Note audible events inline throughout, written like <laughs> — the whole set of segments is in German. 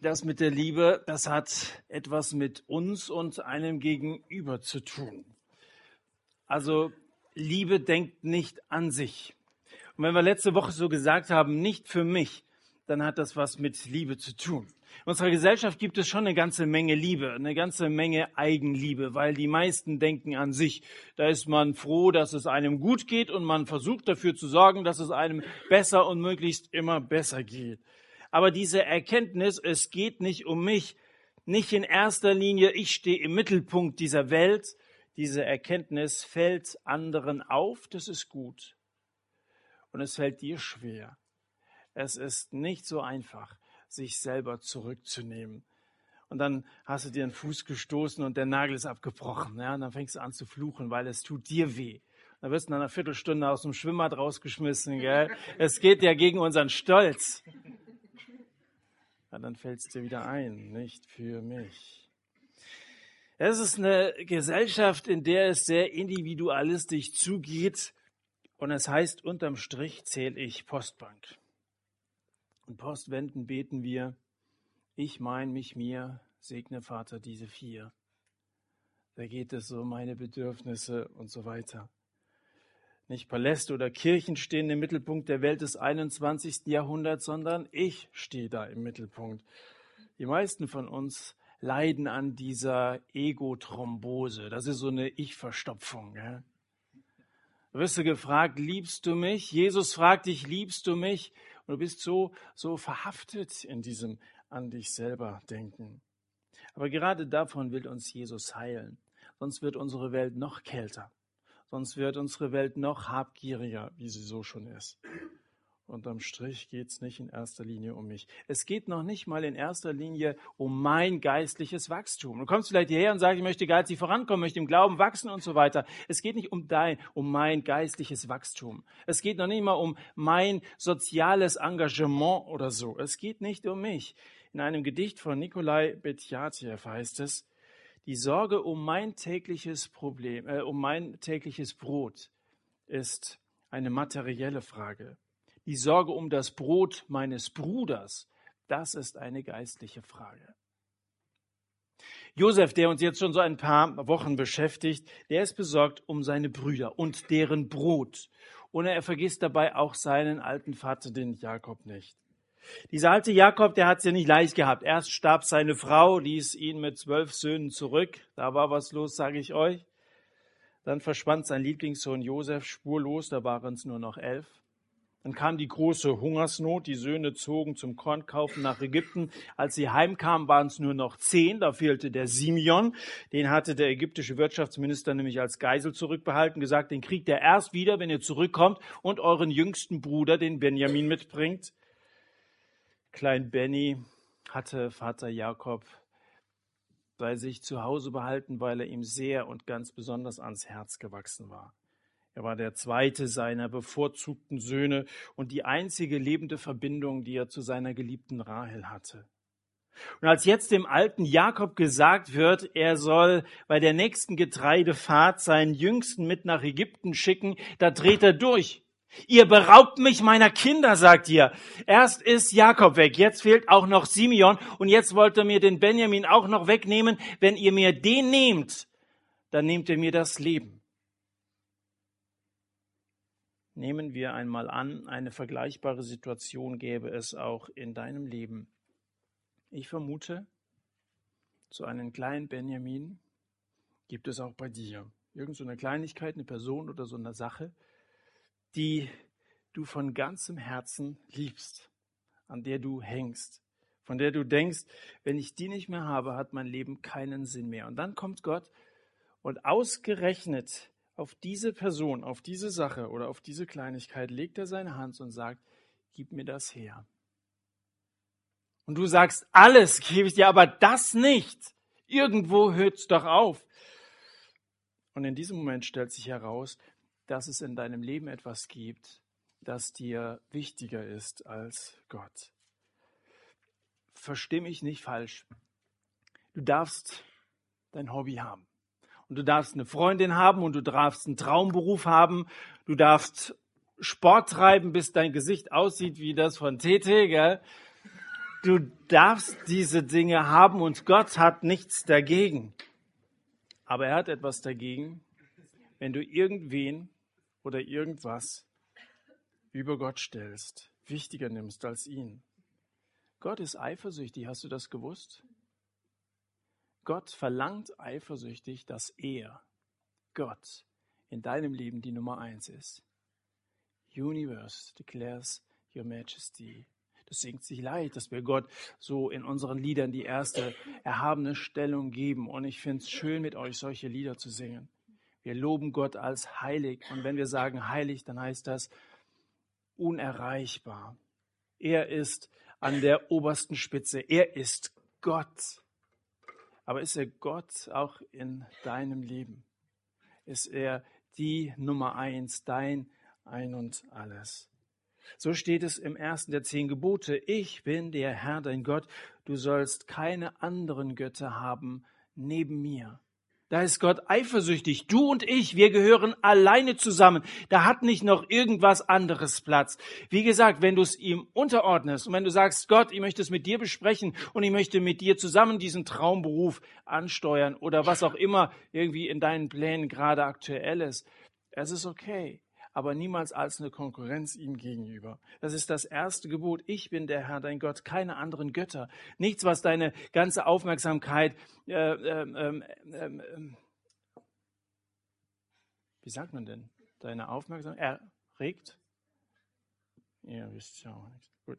das mit der Liebe, das hat etwas mit uns und einem Gegenüber zu tun. Also Liebe denkt nicht an sich. Und wenn wir letzte Woche so gesagt haben, nicht für mich, dann hat das was mit Liebe zu tun. In unserer Gesellschaft gibt es schon eine ganze Menge Liebe, eine ganze Menge Eigenliebe, weil die meisten denken an sich. Da ist man froh, dass es einem gut geht und man versucht dafür zu sorgen, dass es einem besser und möglichst immer besser geht. Aber diese Erkenntnis, es geht nicht um mich, nicht in erster Linie, ich stehe im Mittelpunkt dieser Welt, diese Erkenntnis fällt anderen auf, das ist gut. Und es fällt dir schwer. Es ist nicht so einfach, sich selber zurückzunehmen. Und dann hast du dir den Fuß gestoßen und der Nagel ist abgebrochen. Ja? Und dann fängst du an zu fluchen, weil es tut dir weh. Dann wirst du nach einer Viertelstunde aus dem Schwimmbad rausgeschmissen. Gell? Es geht ja gegen unseren Stolz. Ja, dann fällt es dir wieder ein, nicht für mich. Es ist eine Gesellschaft, in der es sehr individualistisch zugeht. Und es heißt, unterm Strich zähle ich Postbank. Und Postwenden beten wir, ich mein mich mir, segne Vater diese vier. Da geht es um meine Bedürfnisse und so weiter. Nicht Paläste oder Kirchen stehen im Mittelpunkt der Welt des 21. Jahrhunderts, sondern ich stehe da im Mittelpunkt. Die meisten von uns leiden an dieser Ego-Thrombose. Das ist so eine Ich-Verstopfung. Du wirst du gefragt, liebst du mich? Jesus fragt dich, liebst du mich? Und du bist so, so verhaftet in diesem an dich selber denken. Aber gerade davon will uns Jesus heilen. Sonst wird unsere Welt noch kälter sonst wird unsere Welt noch habgieriger, wie sie so schon ist. Unterm Strich geht es nicht in erster Linie um mich. Es geht noch nicht mal in erster Linie um mein geistliches Wachstum. Du kommst vielleicht hierher und sagst, ich möchte geistig vorankommen, möchte im Glauben wachsen und so weiter. Es geht nicht um dein, um mein geistliches Wachstum. Es geht noch nicht mal um mein soziales Engagement oder so. Es geht nicht um mich. In einem Gedicht von Nikolai Betjatjew heißt es, die Sorge um mein tägliches Problem, äh, um mein tägliches Brot ist eine materielle Frage. Die Sorge um das Brot meines Bruders, das ist eine geistliche Frage. Josef, der uns jetzt schon so ein paar Wochen beschäftigt, der ist besorgt um seine Brüder und deren Brot. Und er vergisst dabei auch seinen alten Vater, den Jakob, nicht. Dieser alte Jakob, der hat es ja nicht leicht gehabt. Erst starb seine Frau, ließ ihn mit zwölf Söhnen zurück. Da war was los, sage ich euch. Dann verschwand sein Lieblingssohn Josef spurlos, da waren es nur noch elf. Dann kam die große Hungersnot, die Söhne zogen zum Kornkaufen nach Ägypten. Als sie heimkamen, waren es nur noch zehn, da fehlte der Simeon. Den hatte der ägyptische Wirtschaftsminister nämlich als Geisel zurückbehalten, gesagt, den kriegt er erst wieder, wenn ihr zurückkommt und euren jüngsten Bruder, den Benjamin, mitbringt. Klein Benny hatte Vater Jakob bei sich zu Hause behalten, weil er ihm sehr und ganz besonders ans Herz gewachsen war. Er war der zweite seiner bevorzugten Söhne und die einzige lebende Verbindung, die er zu seiner geliebten Rahel hatte. Und als jetzt dem alten Jakob gesagt wird, er soll bei der nächsten Getreidefahrt seinen Jüngsten mit nach Ägypten schicken, da dreht er durch. Ihr beraubt mich meiner Kinder, sagt ihr. Erst ist Jakob weg, jetzt fehlt auch noch Simeon und jetzt wollt ihr mir den Benjamin auch noch wegnehmen. Wenn ihr mir den nehmt, dann nehmt ihr mir das Leben. Nehmen wir einmal an, eine vergleichbare Situation gäbe es auch in deinem Leben. Ich vermute, so einen kleinen Benjamin gibt es auch bei dir. Irgend so eine Kleinigkeit, eine Person oder so eine Sache, die du von ganzem Herzen liebst, an der du hängst, von der du denkst, wenn ich die nicht mehr habe, hat mein Leben keinen Sinn mehr. Und dann kommt Gott und ausgerechnet auf diese Person, auf diese Sache oder auf diese Kleinigkeit legt er seine Hand und sagt, gib mir das her. Und du sagst, alles gebe ich dir, aber das nicht. Irgendwo hört es doch auf. Und in diesem Moment stellt sich heraus, dass es in deinem Leben etwas gibt, das dir wichtiger ist als Gott. Versteh mich nicht falsch. Du darfst dein Hobby haben. Und du darfst eine Freundin haben und du darfst einen Traumberuf haben. Du darfst Sport treiben, bis dein Gesicht aussieht wie das von TT, gell? Du darfst diese Dinge haben und Gott hat nichts dagegen. Aber er hat etwas dagegen, wenn du irgendwen oder irgendwas über Gott stellst, wichtiger nimmst als ihn. Gott ist eifersüchtig, hast du das gewusst? Gott verlangt eifersüchtig, dass er, Gott, in deinem Leben die Nummer eins ist. Universe declares your majesty. Das singt sich leicht, dass wir Gott so in unseren Liedern die erste erhabene Stellung geben. Und ich finde es schön, mit euch solche Lieder zu singen. Wir loben Gott als heilig. Und wenn wir sagen heilig, dann heißt das unerreichbar. Er ist an der obersten Spitze. Er ist Gott. Aber ist er Gott auch in deinem Leben? Ist er die Nummer eins, dein Ein und alles? So steht es im ersten der zehn Gebote. Ich bin der Herr, dein Gott. Du sollst keine anderen Götter haben neben mir. Da ist Gott eifersüchtig. Du und ich, wir gehören alleine zusammen. Da hat nicht noch irgendwas anderes Platz. Wie gesagt, wenn du es ihm unterordnest und wenn du sagst, Gott, ich möchte es mit dir besprechen und ich möchte mit dir zusammen diesen Traumberuf ansteuern oder was auch immer irgendwie in deinen Plänen gerade aktuell ist, es ist okay aber niemals als eine Konkurrenz ihm gegenüber. Das ist das erste Gebot. Ich bin der Herr, dein Gott, keine anderen Götter. Nichts, was deine ganze Aufmerksamkeit, äh, äh, äh, wie sagt man denn, deine Aufmerksamkeit erregt? Ihr wisst ja auch nichts. Gut.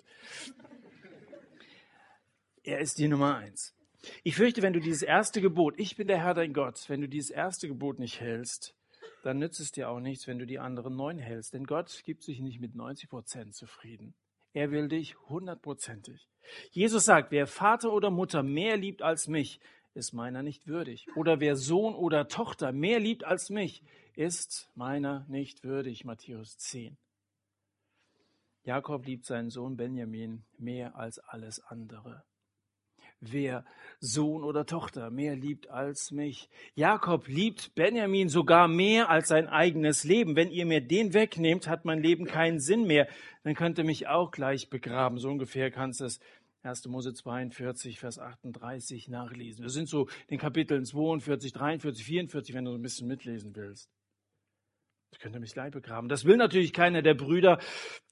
Er ist die Nummer eins. Ich fürchte, wenn du dieses erste Gebot, ich bin der Herr dein Gott, wenn du dieses erste Gebot nicht hältst, dann nützt es dir auch nichts, wenn du die anderen neun hältst. Denn Gott gibt sich nicht mit 90 Prozent zufrieden. Er will dich hundertprozentig. Jesus sagt, wer Vater oder Mutter mehr liebt als mich, ist meiner nicht würdig. Oder wer Sohn oder Tochter mehr liebt als mich, ist meiner nicht würdig. Matthäus 10. Jakob liebt seinen Sohn Benjamin mehr als alles andere wer Sohn oder Tochter mehr liebt als mich. Jakob liebt Benjamin sogar mehr als sein eigenes Leben. Wenn ihr mir den wegnehmt, hat mein Leben keinen Sinn mehr. Dann könnt ihr mich auch gleich begraben. So ungefähr kannst du es 1. Mose 42, Vers 38 nachlesen. Wir sind so in den Kapiteln 42, 43, 44, wenn du so ein bisschen mitlesen willst. Ich könnte mich gleich begraben. Das will natürlich keiner der Brüder.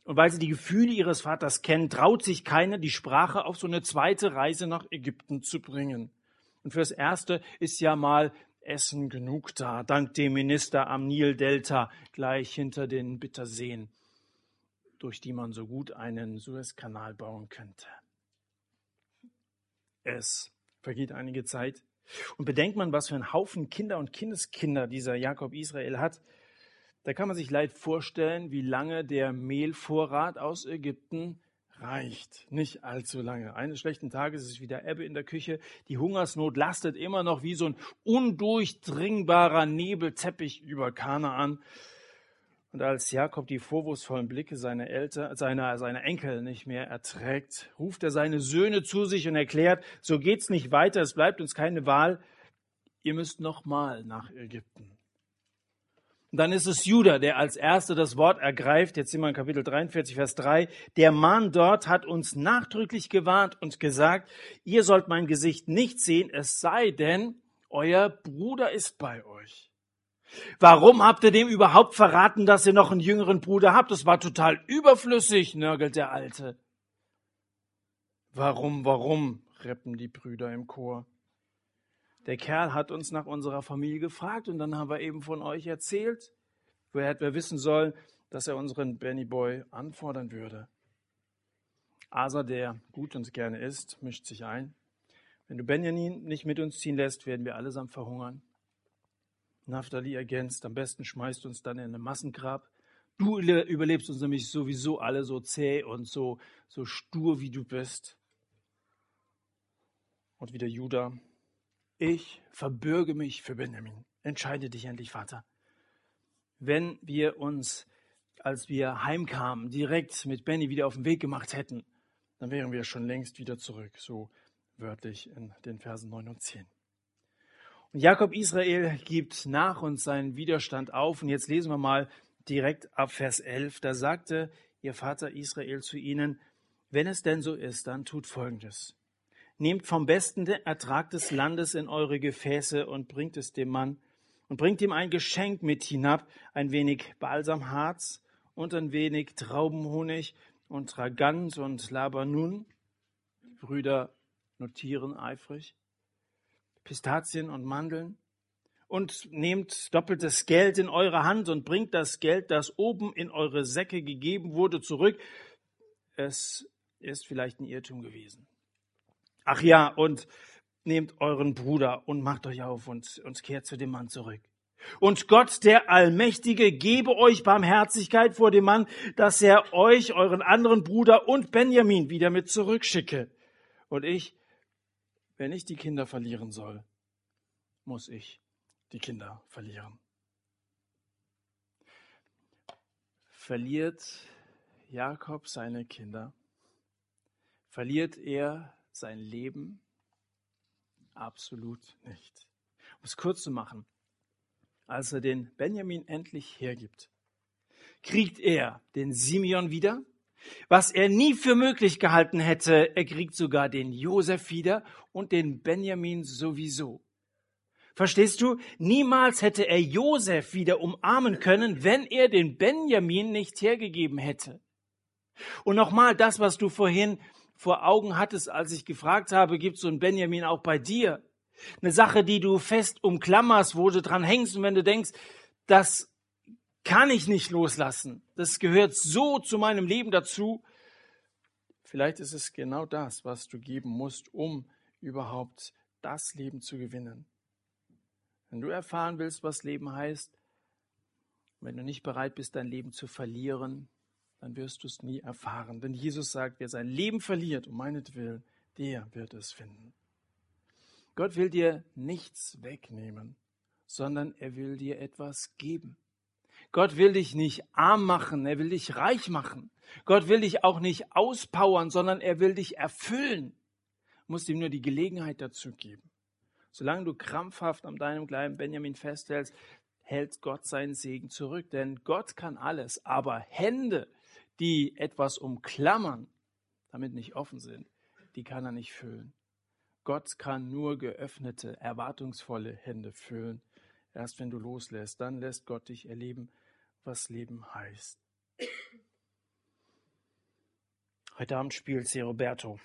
Und weil sie die Gefühle ihres Vaters kennen, traut sich keiner, die Sprache auf so eine zweite Reise nach Ägypten zu bringen. Und fürs Erste ist ja mal Essen genug da, dank dem Minister am Nildelta, gleich hinter den Bitterseen, durch die man so gut einen Suezkanal bauen könnte. Es vergeht einige Zeit. Und bedenkt man, was für ein Haufen Kinder und Kindeskinder dieser Jakob Israel hat, da kann man sich leicht vorstellen, wie lange der Mehlvorrat aus Ägypten reicht. Nicht allzu lange. Eines schlechten Tages ist wieder Ebbe in der Küche. Die Hungersnot lastet immer noch wie so ein undurchdringbarer Nebelteppich über Kanaan. Und als Jakob die vorwurfsvollen Blicke seiner, Eltern, seiner, seiner Enkel nicht mehr erträgt, ruft er seine Söhne zu sich und erklärt, so geht's nicht weiter, es bleibt uns keine Wahl. Ihr müsst nochmal nach Ägypten. Dann ist es Judah, der als Erster das Wort ergreift. Jetzt sind wir in Kapitel 43, Vers 3. Der Mann dort hat uns nachdrücklich gewarnt und gesagt, ihr sollt mein Gesicht nicht sehen, es sei denn, euer Bruder ist bei euch. Warum habt ihr dem überhaupt verraten, dass ihr noch einen jüngeren Bruder habt? Das war total überflüssig, nörgelt der Alte. Warum, warum, reppen die Brüder im Chor. Der Kerl hat uns nach unserer Familie gefragt und dann haben wir eben von euch erzählt. Woher hätten wir wissen sollen, dass er unseren Benny Boy anfordern würde? Asa, der gut und gerne isst, mischt sich ein. Wenn du Benjamin nicht mit uns ziehen lässt, werden wir allesamt verhungern. Naphtali ergänzt, am besten schmeißt uns dann in ein Massengrab. Du überlebst uns nämlich sowieso alle so zäh und so, so stur, wie du bist. Und wieder Judah, ich verbürge mich für Benjamin. Entscheide dich endlich, Vater. Wenn wir uns, als wir heimkamen, direkt mit Benny wieder auf den Weg gemacht hätten, dann wären wir schon längst wieder zurück, so wörtlich in den Versen 9 und 10. Und Jakob Israel gibt nach und seinen Widerstand auf. Und jetzt lesen wir mal direkt ab Vers 11. Da sagte ihr Vater Israel zu ihnen, Wenn es denn so ist, dann tut Folgendes. Nehmt vom besten Ertrag des Landes in eure Gefäße und bringt es dem Mann und bringt ihm ein Geschenk mit hinab, ein wenig Balsamharz und ein wenig Traubenhonig und Tragant und Labanun. Brüder notieren eifrig. Pistazien und Mandeln. Und nehmt doppeltes Geld in eure Hand und bringt das Geld, das oben in eure Säcke gegeben wurde, zurück. Es ist vielleicht ein Irrtum gewesen. Ach ja, und nehmt euren Bruder und macht euch auf und, und kehrt zu dem Mann zurück. Und Gott, der Allmächtige, gebe euch Barmherzigkeit vor dem Mann, dass er euch, euren anderen Bruder und Benjamin wieder mit zurückschicke. Und ich, wenn ich die Kinder verlieren soll, muss ich die Kinder verlieren. Verliert Jakob seine Kinder? Verliert er sein Leben? Absolut nicht. Um es kurz zu machen, als er den Benjamin endlich hergibt, kriegt er den Simeon wieder, was er nie für möglich gehalten hätte. Er kriegt sogar den Josef wieder und den Benjamin sowieso. Verstehst du? Niemals hätte er Josef wieder umarmen können, wenn er den Benjamin nicht hergegeben hätte. Und nochmal das, was du vorhin vor Augen hattest, als ich gefragt habe, gibt so ein Benjamin auch bei dir? Eine Sache, die du fest umklammerst, wo du dran hängst und wenn du denkst, das kann ich nicht loslassen. Das gehört so zu meinem Leben dazu. Vielleicht ist es genau das, was du geben musst, um überhaupt das Leben zu gewinnen. Wenn du erfahren willst, was Leben heißt, wenn du nicht bereit bist, dein Leben zu verlieren, dann wirst du es nie erfahren. Denn Jesus sagt, wer sein Leben verliert, um meinetwillen, der wird es finden. Gott will dir nichts wegnehmen, sondern er will dir etwas geben. Gott will dich nicht arm machen, er will dich reich machen. Gott will dich auch nicht auspowern, sondern er will dich erfüllen. Du musst ihm nur die Gelegenheit dazu geben. Solange du krampfhaft an deinem kleinen Benjamin festhältst, hält Gott seinen Segen zurück. Denn Gott kann alles, aber Hände, die etwas umklammern, damit nicht offen sind, die kann er nicht füllen. Gott kann nur geöffnete, erwartungsvolle Hände füllen. Erst wenn du loslässt, dann lässt Gott dich erleben, was Leben heißt. Heute Abend spielt C. Roberto.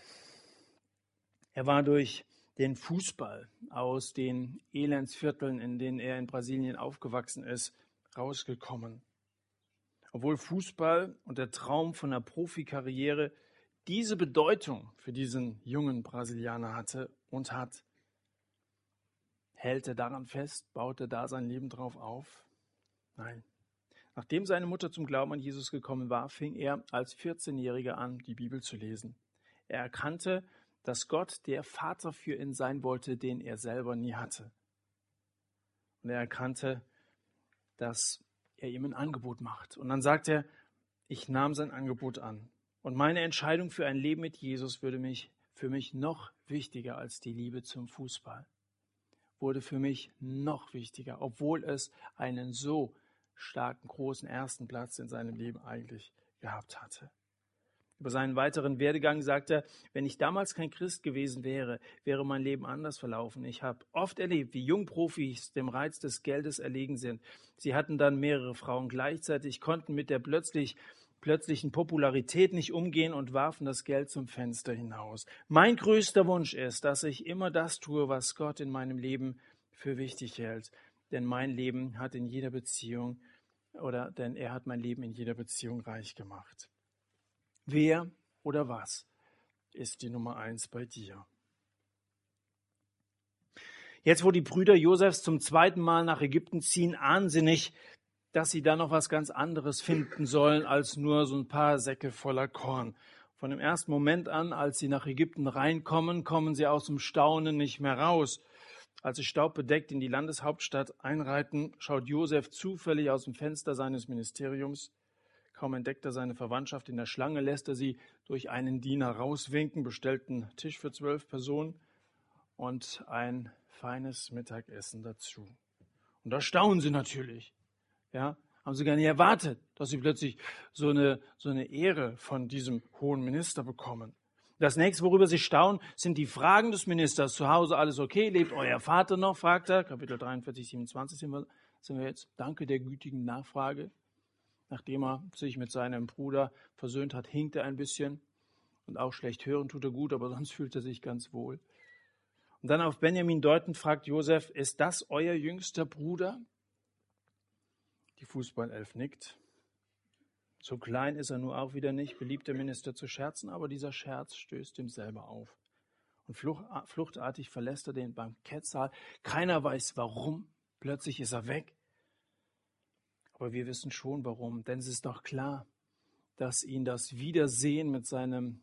Er war durch den Fußball aus den Elendsvierteln, in denen er in Brasilien aufgewachsen ist, rausgekommen. Obwohl Fußball und der Traum von einer Profikarriere diese Bedeutung für diesen jungen Brasilianer hatte und hat, hält er daran fest, baut er da sein Leben drauf auf? Nein. Nachdem seine Mutter zum Glauben an Jesus gekommen war, fing er als 14-Jähriger an, die Bibel zu lesen. Er erkannte, dass Gott der Vater für ihn sein wollte, den er selber nie hatte. Und er erkannte, dass er ihm ein Angebot macht. Und dann sagt er, ich nahm sein Angebot an. Und meine Entscheidung für ein Leben mit Jesus würde mich für mich noch wichtiger als die Liebe zum Fußball. Wurde für mich noch wichtiger, obwohl es einen so starken, großen ersten Platz in seinem Leben eigentlich gehabt hatte. Über seinen weiteren Werdegang sagt er, wenn ich damals kein Christ gewesen wäre, wäre mein Leben anders verlaufen. Ich habe oft erlebt, wie Jungprofis dem Reiz des Geldes erlegen sind. Sie hatten dann mehrere Frauen gleichzeitig, konnten mit der plötzlich plötzlichen Popularität nicht umgehen und warfen das Geld zum Fenster hinaus. Mein größter Wunsch ist, dass ich immer das tue, was Gott in meinem Leben für wichtig hält. Denn mein Leben hat in jeder Beziehung oder denn er hat mein Leben in jeder Beziehung reich gemacht. Wer oder was ist die Nummer eins bei dir? Jetzt, wo die Brüder Josefs zum zweiten Mal nach Ägypten ziehen, ahnen dass sie da noch was ganz anderes finden sollen als nur so ein paar Säcke voller Korn. Von dem ersten Moment an, als sie nach Ägypten reinkommen, kommen sie aus dem Staunen nicht mehr raus. Als sie staubbedeckt in die Landeshauptstadt einreiten, schaut Josef zufällig aus dem Fenster seines Ministeriums Kaum entdeckt er seine Verwandtschaft in der Schlange, lässt er sie durch einen Diener rauswinken, bestellt einen Tisch für zwölf Personen und ein feines Mittagessen dazu. Und da staunen sie natürlich. Ja, Haben sie gar nicht erwartet, dass sie plötzlich so eine, so eine Ehre von diesem hohen Minister bekommen. Das nächste, worüber sie staunen, sind die Fragen des Ministers. Zu Hause alles okay? Lebt euer Vater noch? fragt er. Kapitel 43, 27 sind wir, sind wir jetzt. Danke der gütigen Nachfrage. Nachdem er sich mit seinem Bruder versöhnt hat, hinkt er ein bisschen. Und auch schlecht hören tut er gut, aber <laughs> sonst fühlt er sich ganz wohl. Und dann auf Benjamin deutend fragt Josef, ist das euer jüngster Bruder? Die Fußballelf nickt. So klein ist er nur auch wieder nicht, beliebt der Minister zu scherzen, aber dieser Scherz stößt ihm selber auf. Und fluchtartig verlässt er den Bankettsaal. Keiner weiß warum. Plötzlich ist er weg. Aber wir wissen schon warum, denn es ist doch klar, dass ihn das Wiedersehen mit seinem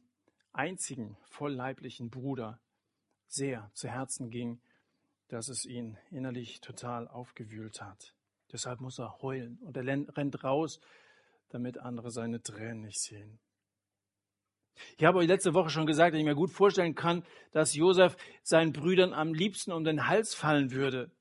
einzigen vollleiblichen Bruder sehr zu Herzen ging, dass es ihn innerlich total aufgewühlt hat. Deshalb muss er heulen und er rennt raus, damit andere seine Tränen nicht sehen. Ich habe euch letzte Woche schon gesagt, dass ich mir gut vorstellen kann, dass Josef seinen Brüdern am liebsten um den Hals fallen würde.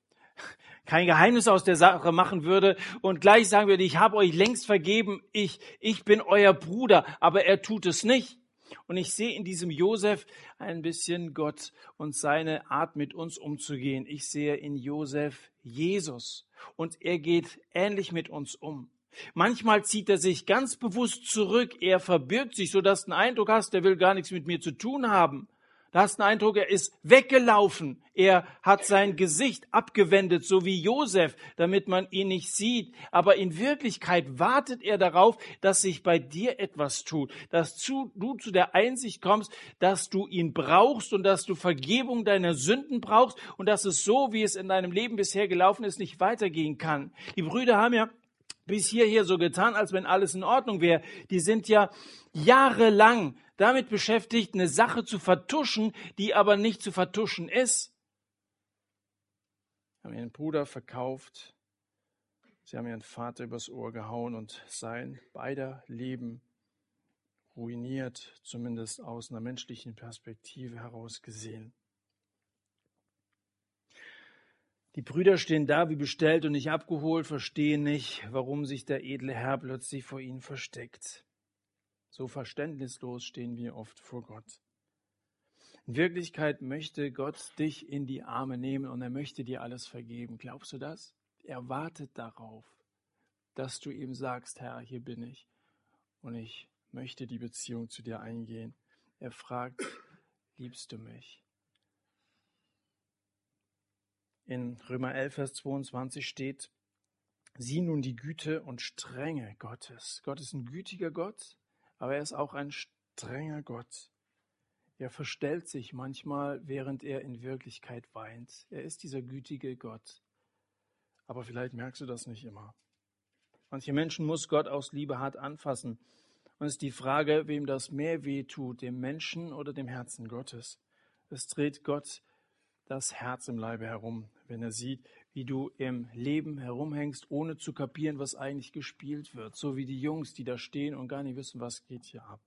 Kein Geheimnis aus der Sache machen würde und gleich sagen würde, ich habe euch längst vergeben, ich, ich bin euer Bruder, aber er tut es nicht. Und ich sehe in diesem Josef ein bisschen Gott und seine Art mit uns umzugehen. Ich sehe in Josef Jesus und er geht ähnlich mit uns um. Manchmal zieht er sich ganz bewusst zurück, er verbirgt sich, sodass du einen Eindruck hast, der will gar nichts mit mir zu tun haben. Da hast du einen Eindruck, er ist weggelaufen. Er hat sein Gesicht abgewendet, so wie Josef, damit man ihn nicht sieht. Aber in Wirklichkeit wartet er darauf, dass sich bei dir etwas tut, dass du zu der Einsicht kommst, dass du ihn brauchst und dass du Vergebung deiner Sünden brauchst und dass es so, wie es in deinem Leben bisher gelaufen ist, nicht weitergehen kann. Die Brüder haben ja bis hierher so getan, als wenn alles in Ordnung wäre. Die sind ja jahrelang damit beschäftigt, eine Sache zu vertuschen, die aber nicht zu vertuschen ist. Haben ihren Bruder verkauft, sie haben ihren Vater übers Ohr gehauen und sein beider Leben ruiniert, zumindest aus einer menschlichen Perspektive heraus gesehen. Die Brüder stehen da wie bestellt und nicht abgeholt, verstehen nicht, warum sich der edle Herr plötzlich vor ihnen versteckt. So verständnislos stehen wir oft vor Gott. In Wirklichkeit möchte Gott dich in die Arme nehmen und er möchte dir alles vergeben. Glaubst du das? Er wartet darauf, dass du ihm sagst, Herr, hier bin ich und ich möchte die Beziehung zu dir eingehen. Er fragt, liebst du mich? In Römer 11, Vers 22 steht, sieh nun die Güte und Strenge Gottes. Gott ist ein gütiger Gott, aber er ist auch ein strenger Gott. Er verstellt sich manchmal, während er in Wirklichkeit weint. Er ist dieser gütige Gott. Aber vielleicht merkst du das nicht immer. Manche Menschen muss Gott aus Liebe hart anfassen. Und es ist die Frage, wem das mehr weh tut, dem Menschen oder dem Herzen Gottes. Es dreht Gott das Herz im Leibe herum, wenn er sieht, wie du im Leben herumhängst, ohne zu kapieren, was eigentlich gespielt wird. So wie die Jungs, die da stehen und gar nicht wissen, was geht hier ab.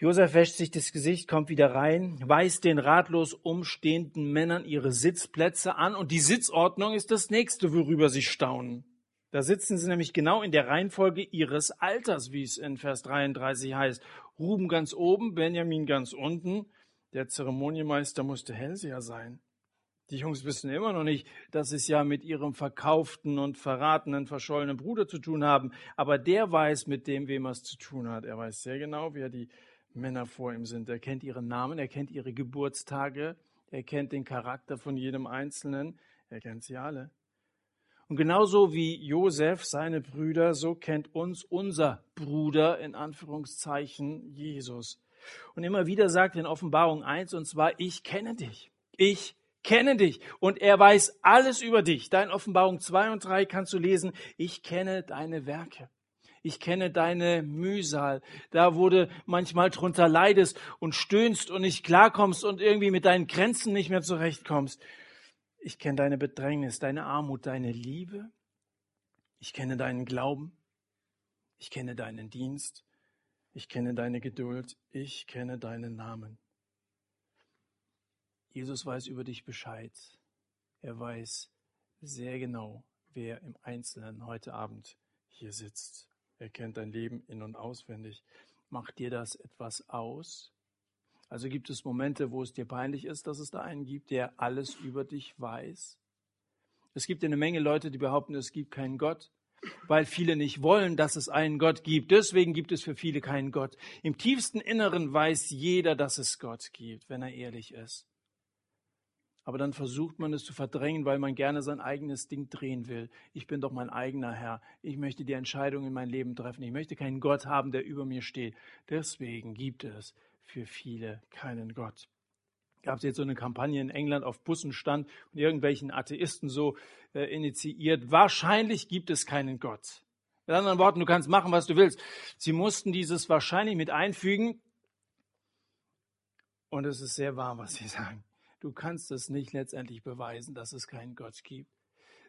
Josef wäscht sich das Gesicht, kommt wieder rein, weist den ratlos umstehenden Männern ihre Sitzplätze an und die Sitzordnung ist das nächste, worüber sie staunen. Da sitzen sie nämlich genau in der Reihenfolge ihres Alters, wie es in Vers 33 heißt. Ruben ganz oben, Benjamin ganz unten. Der Zeremonienmeister musste Hellseher sein. Die Jungs wissen immer noch nicht, dass sie es ja mit ihrem verkauften und verratenen, verschollenen Bruder zu tun haben. Aber der weiß, mit dem, wem er es zu tun hat. Er weiß sehr genau, wer die Männer vor ihm sind. Er kennt ihren Namen, er kennt ihre Geburtstage, er kennt den Charakter von jedem Einzelnen, er kennt sie alle. Und genauso wie Josef seine Brüder, so kennt uns unser Bruder in Anführungszeichen Jesus. Und immer wieder sagt er in Offenbarung 1, und zwar, ich kenne dich. Ich kenne dich. Und er weiß alles über dich. Da in Offenbarung 2 und 3 kannst du lesen, ich kenne deine Werke. Ich kenne deine Mühsal. Da, du manchmal drunter leidest und stöhnst und nicht klarkommst und irgendwie mit deinen Grenzen nicht mehr zurechtkommst. Ich kenne deine Bedrängnis, deine Armut, deine Liebe. Ich kenne deinen Glauben. Ich kenne deinen Dienst. Ich kenne deine Geduld, ich kenne deinen Namen. Jesus weiß über dich Bescheid. Er weiß sehr genau, wer im Einzelnen heute Abend hier sitzt. Er kennt dein Leben in und auswendig. Macht dir das etwas aus? Also gibt es Momente, wo es dir peinlich ist, dass es da einen gibt, der alles über dich weiß? Es gibt eine Menge Leute, die behaupten, es gibt keinen Gott, weil viele nicht wollen, dass es einen Gott gibt. Deswegen gibt es für viele keinen Gott. Im tiefsten Inneren weiß jeder, dass es Gott gibt, wenn er ehrlich ist. Aber dann versucht man es zu verdrängen, weil man gerne sein eigenes Ding drehen will. Ich bin doch mein eigener Herr. Ich möchte die Entscheidung in mein Leben treffen. Ich möchte keinen Gott haben, der über mir steht. Deswegen gibt es für viele keinen Gott. Gab es jetzt so eine Kampagne in England auf Bussen stand und irgendwelchen Atheisten so äh, initiiert. Wahrscheinlich gibt es keinen Gott. Mit anderen Worten, du kannst machen, was du willst. Sie mussten dieses wahrscheinlich mit einfügen. Und es ist sehr wahr, was sie <laughs> sagen. Du kannst es nicht letztendlich beweisen, dass es keinen Gott gibt.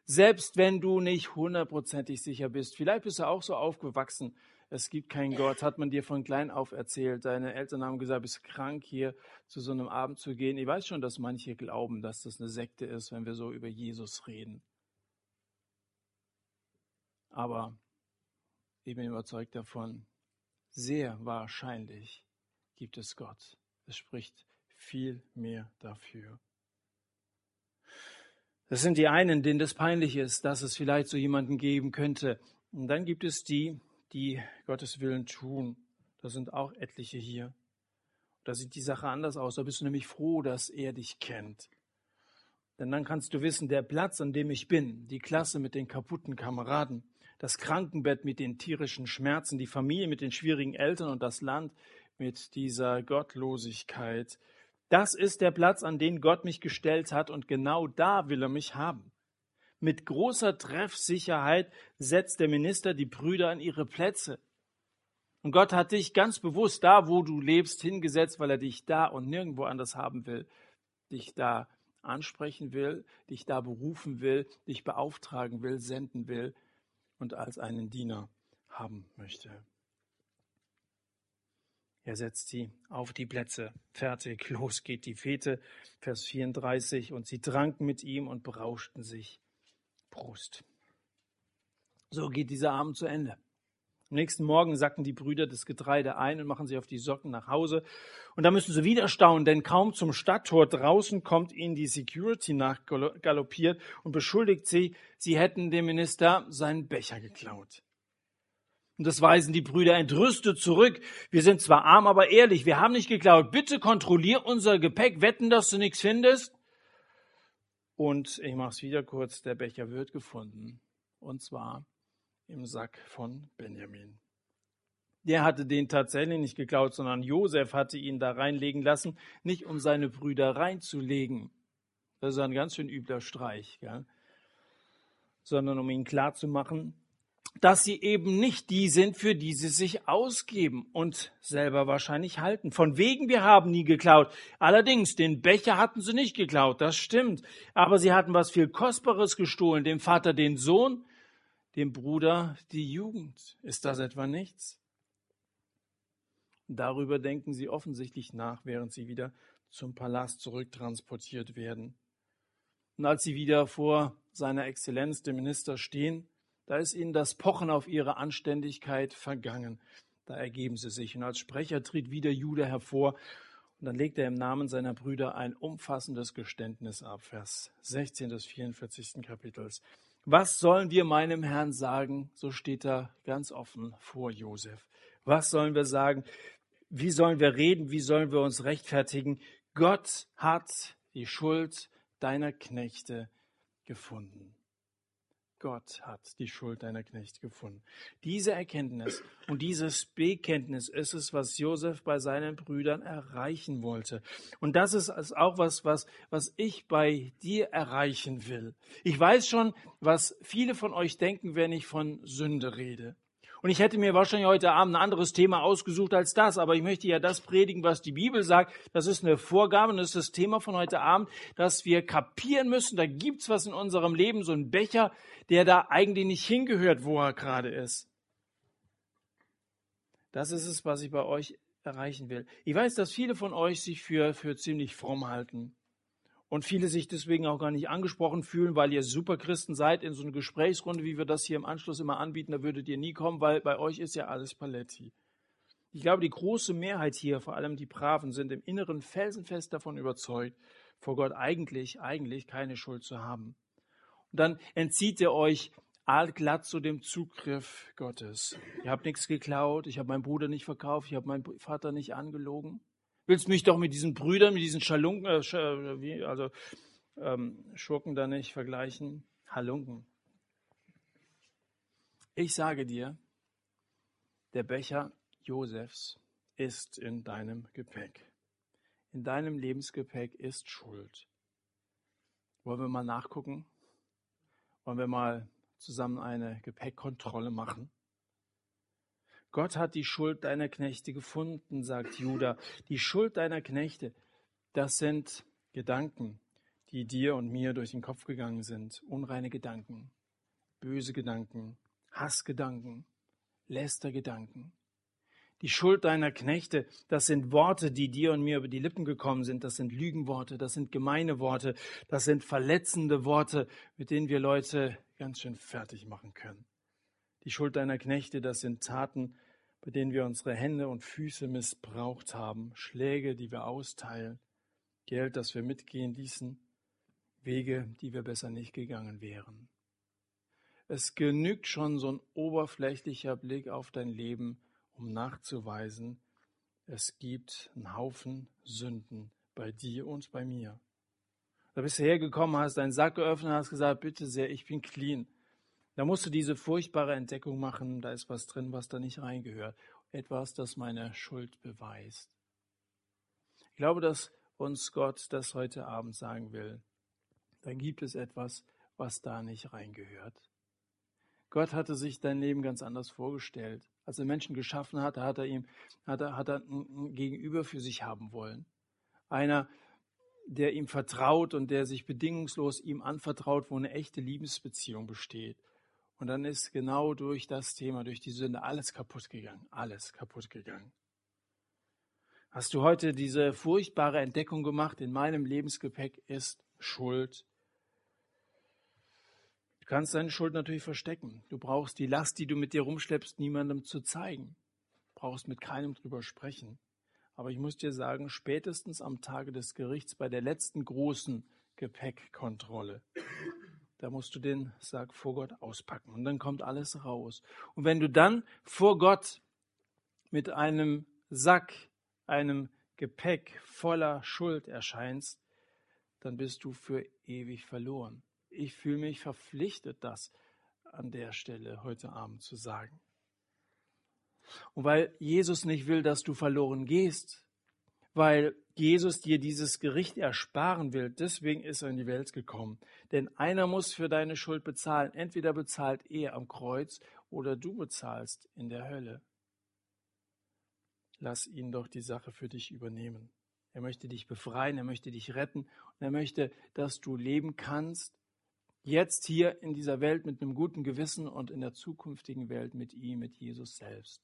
Selbst wenn du nicht hundertprozentig sicher bist, vielleicht bist du auch so aufgewachsen, es gibt keinen Gott, hat man dir von klein auf erzählt. Deine Eltern haben gesagt, bist krank hier zu so einem Abend zu gehen. Ich weiß schon, dass manche glauben, dass das eine Sekte ist, wenn wir so über Jesus reden. Aber ich bin überzeugt davon, sehr wahrscheinlich gibt es Gott. Es spricht viel mehr dafür. Das sind die einen, denen das peinlich ist, dass es vielleicht so jemanden geben könnte. Und dann gibt es die, die Gottes Willen tun. Da sind auch etliche hier. Da sieht die Sache anders aus. Da bist du nämlich froh, dass er dich kennt. Denn dann kannst du wissen, der Platz, an dem ich bin, die Klasse mit den kaputten Kameraden, das Krankenbett mit den tierischen Schmerzen, die Familie mit den schwierigen Eltern und das Land mit dieser Gottlosigkeit, das ist der Platz, an den Gott mich gestellt hat und genau da will er mich haben. Mit großer Treffsicherheit setzt der Minister die Brüder an ihre Plätze. Und Gott hat dich ganz bewusst da, wo du lebst, hingesetzt, weil er dich da und nirgendwo anders haben will, dich da ansprechen will, dich da berufen will, dich beauftragen will, senden will und als einen Diener haben möchte. Er setzt sie auf die Plätze. Fertig, <laughs> los geht die Fete. Vers 34. Und sie tranken mit ihm und berauschten sich. Prost. So geht dieser Abend zu Ende. Am nächsten Morgen sacken die Brüder das Getreide ein und machen sich auf die Socken nach Hause. Und da müssen sie wieder staunen, denn kaum zum Stadttor draußen kommt ihnen die Security nachgaloppiert und beschuldigt sie, sie hätten dem Minister seinen Becher geklaut. Und das weisen die Brüder entrüstet zurück. Wir sind zwar arm, aber ehrlich. Wir haben nicht geklaut. Bitte kontrollier unser Gepäck. Wetten, dass du nichts findest. Und ich mache es wieder kurz. Der Becher wird gefunden. Und zwar im Sack von Benjamin. Der hatte den tatsächlich nicht geklaut, sondern Josef hatte ihn da reinlegen lassen, nicht um seine Brüder reinzulegen. Das ist ein ganz schön übler Streich, gell? sondern um ihnen klarzumachen, dass sie eben nicht die sind, für die sie sich ausgeben und selber wahrscheinlich halten. Von wegen, wir haben nie geklaut. Allerdings, den Becher hatten sie nicht geklaut, das stimmt. Aber sie hatten was viel Kostbares gestohlen, dem Vater den Sohn, dem Bruder die Jugend. Ist das etwa nichts? Darüber denken sie offensichtlich nach, während sie wieder zum Palast zurücktransportiert werden. Und als sie wieder vor seiner Exzellenz, dem Minister, stehen, da ist ihnen das Pochen auf ihre Anständigkeit vergangen. Da ergeben sie sich. Und als Sprecher tritt wieder Judah hervor. Und dann legt er im Namen seiner Brüder ein umfassendes Geständnis ab. Vers 16 des 44. Kapitels. Was sollen wir meinem Herrn sagen? So steht er ganz offen vor Josef. Was sollen wir sagen? Wie sollen wir reden? Wie sollen wir uns rechtfertigen? Gott hat die Schuld deiner Knechte gefunden. Gott hat die Schuld deiner Knechte gefunden. Diese Erkenntnis und dieses Bekenntnis ist es, was Josef bei seinen Brüdern erreichen wollte. Und das ist auch was, was, was ich bei dir erreichen will. Ich weiß schon, was viele von euch denken, wenn ich von Sünde rede. Und ich hätte mir wahrscheinlich heute Abend ein anderes Thema ausgesucht als das, aber ich möchte ja das predigen, was die Bibel sagt. Das ist eine Vorgabe und das ist das Thema von heute Abend, dass wir kapieren müssen, da gibt's was in unserem Leben, so ein Becher, der da eigentlich nicht hingehört, wo er gerade ist. Das ist es, was ich bei euch erreichen will. Ich weiß, dass viele von euch sich für, für ziemlich fromm halten und viele sich deswegen auch gar nicht angesprochen fühlen, weil ihr Superchristen seid in so eine Gesprächsrunde, wie wir das hier im Anschluss immer anbieten, da würdet ihr nie kommen, weil bei euch ist ja alles Paletti. Ich glaube, die große Mehrheit hier, vor allem die Braven, sind im Inneren felsenfest davon überzeugt, vor Gott eigentlich, eigentlich keine Schuld zu haben. Und dann entzieht er euch allglatt zu dem Zugriff Gottes. Ihr habt nichts geklaut, ich habe meinen Bruder nicht verkauft, ich habe meinen Vater nicht angelogen. Willst mich doch mit diesen Brüdern, mit diesen Schalunken, äh, äh, also ähm, Schurken da nicht vergleichen? Halunken. Ich sage dir, der Becher Josefs ist in deinem Gepäck. In deinem Lebensgepäck ist Schuld. Wollen wir mal nachgucken? Wollen wir mal zusammen eine Gepäckkontrolle machen? Gott hat die Schuld deiner Knechte gefunden, sagt Judah. Die Schuld deiner Knechte, das sind Gedanken, die dir und mir durch den Kopf gegangen sind. Unreine Gedanken, böse Gedanken, Hassgedanken, Lästergedanken. Die Schuld deiner Knechte, das sind Worte, die dir und mir über die Lippen gekommen sind. Das sind Lügenworte, das sind gemeine Worte, das sind verletzende Worte, mit denen wir Leute ganz schön fertig machen können. Die Schuld deiner Knechte, das sind Taten, bei denen wir unsere Hände und Füße missbraucht haben, Schläge, die wir austeilen, Geld, das wir mitgehen ließen, Wege, die wir besser nicht gegangen wären. Es genügt schon so ein oberflächlicher Blick auf dein Leben, um nachzuweisen, es gibt einen Haufen Sünden bei dir und bei mir. Da bist du hergekommen, hast deinen Sack geöffnet hast gesagt, bitte sehr, ich bin clean. Da musst du diese furchtbare Entdeckung machen, da ist was drin, was da nicht reingehört. Etwas, das meine Schuld beweist. Ich glaube, dass uns Gott das heute Abend sagen will. Da gibt es etwas, was da nicht reingehört. Gott hatte sich dein Leben ganz anders vorgestellt. Als er Menschen geschaffen hat, hat er ihm, hat er, hat er ein Gegenüber für sich haben wollen. Einer, der ihm vertraut und der sich bedingungslos ihm anvertraut, wo eine echte Liebesbeziehung besteht. Und dann ist genau durch das Thema, durch die Sünde alles kaputt gegangen. Alles kaputt gegangen. Hast du heute diese furchtbare Entdeckung gemacht? In meinem Lebensgepäck ist Schuld. Du kannst deine Schuld natürlich verstecken. Du brauchst die Last, die du mit dir rumschleppst, niemandem zu zeigen. Du brauchst mit keinem drüber sprechen. Aber ich muss dir sagen, spätestens am Tage des Gerichts bei der letzten großen Gepäckkontrolle da musst du den Sack vor Gott auspacken und dann kommt alles raus. Und wenn du dann vor Gott mit einem Sack, einem Gepäck voller Schuld erscheinst, dann bist du für ewig verloren. Ich fühle mich verpflichtet, das an der Stelle heute Abend zu sagen. Und weil Jesus nicht will, dass du verloren gehst, weil Jesus dir dieses Gericht ersparen will. Deswegen ist er in die Welt gekommen. Denn einer muss für deine Schuld bezahlen. Entweder bezahlt er am Kreuz oder du bezahlst in der Hölle. Lass ihn doch die Sache für dich übernehmen. Er möchte dich befreien, er möchte dich retten und er möchte, dass du leben kannst, jetzt hier in dieser Welt mit einem guten Gewissen und in der zukünftigen Welt mit ihm, mit Jesus selbst.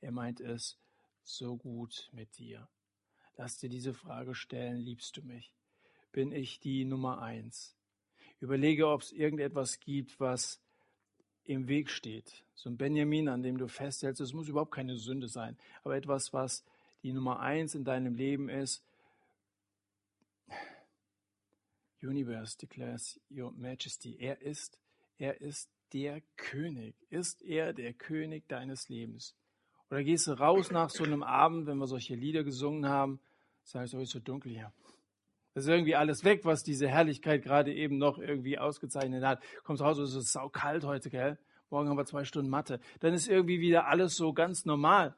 Er meint es so gut mit dir. Lass dir diese Frage stellen, liebst du mich? Bin ich die Nummer eins? Überlege, ob es irgendetwas gibt, was im Weg steht. So ein Benjamin, an dem du festhältst, es muss überhaupt keine Sünde sein, aber etwas, was die Nummer eins in deinem Leben ist. Universe declares your majesty. Er ist, er ist der König. Ist er der König deines Lebens? Oder gehst du raus nach so einem Abend, wenn wir solche Lieder gesungen haben, sagst du, oh, ist so dunkel hier. Das ist irgendwie alles weg, was diese Herrlichkeit gerade eben noch irgendwie ausgezeichnet hat. Kommst raus, es ist saukalt heute, gell? Morgen haben wir zwei Stunden Mathe. Dann ist irgendwie wieder alles so ganz normal.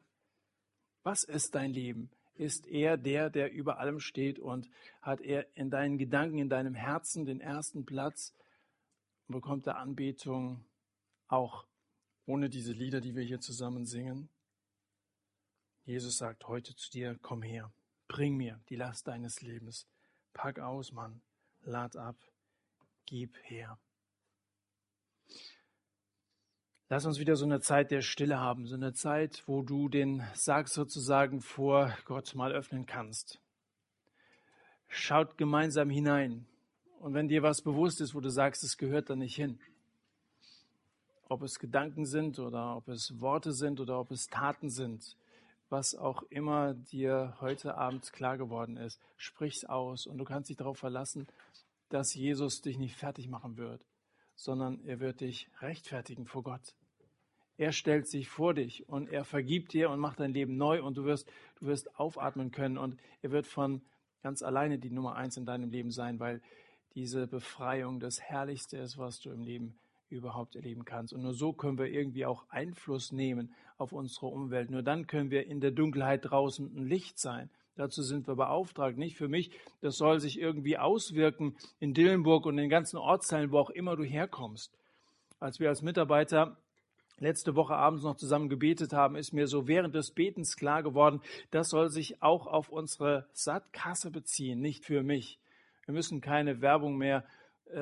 Was ist dein Leben? Ist er der, der über allem steht und hat er in deinen Gedanken, in deinem Herzen den ersten Platz und bekommt er Anbetung auch ohne diese Lieder, die wir hier zusammen singen? Jesus sagt heute zu dir, komm her, bring mir die Last deines Lebens. Pack aus, Mann, lad ab, gib her. Lass uns wieder so eine Zeit der Stille haben, so eine Zeit, wo du den Sarg sozusagen vor Gott mal öffnen kannst. schaut gemeinsam hinein. Und wenn dir was bewusst ist, wo du sagst, es gehört da nicht hin, ob es Gedanken sind oder ob es Worte sind oder ob es Taten sind, was auch immer dir heute Abend klar geworden ist, sprich's aus und du kannst dich darauf verlassen, dass Jesus dich nicht fertig machen wird, sondern er wird dich rechtfertigen vor Gott. Er stellt sich vor dich und er vergibt dir und macht dein Leben neu und du wirst, du wirst aufatmen können und er wird von ganz alleine die Nummer eins in deinem Leben sein, weil diese Befreiung das Herrlichste ist, was du im Leben überhaupt erleben kannst. Und nur so können wir irgendwie auch Einfluss nehmen auf unsere Umwelt. Nur dann können wir in der Dunkelheit draußen ein Licht sein. Dazu sind wir beauftragt, nicht für mich. Das soll sich irgendwie auswirken in Dillenburg und in den ganzen Ortsteilen, wo auch immer du herkommst. Als wir als Mitarbeiter letzte Woche abends noch zusammen gebetet haben, ist mir so während des Betens klar geworden, das soll sich auch auf unsere Sattkasse beziehen, nicht für mich. Wir müssen keine Werbung mehr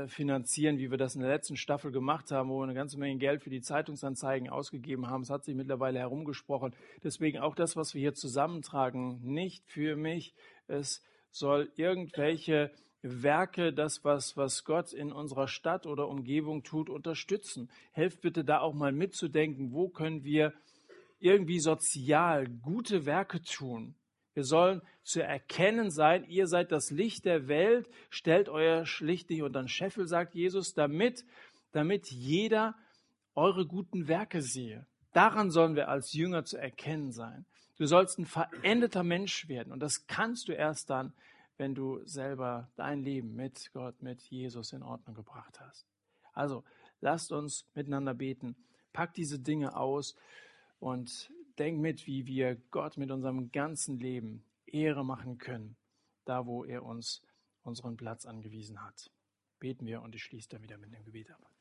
finanzieren, wie wir das in der letzten Staffel gemacht haben, wo wir eine ganze Menge Geld für die Zeitungsanzeigen ausgegeben haben. Es hat sich mittlerweile herumgesprochen. Deswegen auch das, was wir hier zusammentragen, nicht für mich. Es soll irgendwelche Werke, das, was, was Gott in unserer Stadt oder Umgebung tut, unterstützen. Helft bitte da auch mal mitzudenken, wo können wir irgendwie sozial gute Werke tun. Wir sollen zu erkennen sein, ihr seid das Licht der Welt, stellt euer Licht nicht unter den Scheffel, sagt Jesus, damit, damit jeder eure guten Werke sehe. Daran sollen wir als Jünger zu erkennen sein. Du sollst ein veränderter Mensch werden und das kannst du erst dann, wenn du selber dein Leben mit Gott, mit Jesus in Ordnung gebracht hast. Also lasst uns miteinander beten. Pack diese Dinge aus und denk mit, wie wir Gott mit unserem ganzen Leben Ehre machen können, da wo er uns unseren Platz angewiesen hat. Beten wir und ich schließe dann wieder mit dem Gebet ab.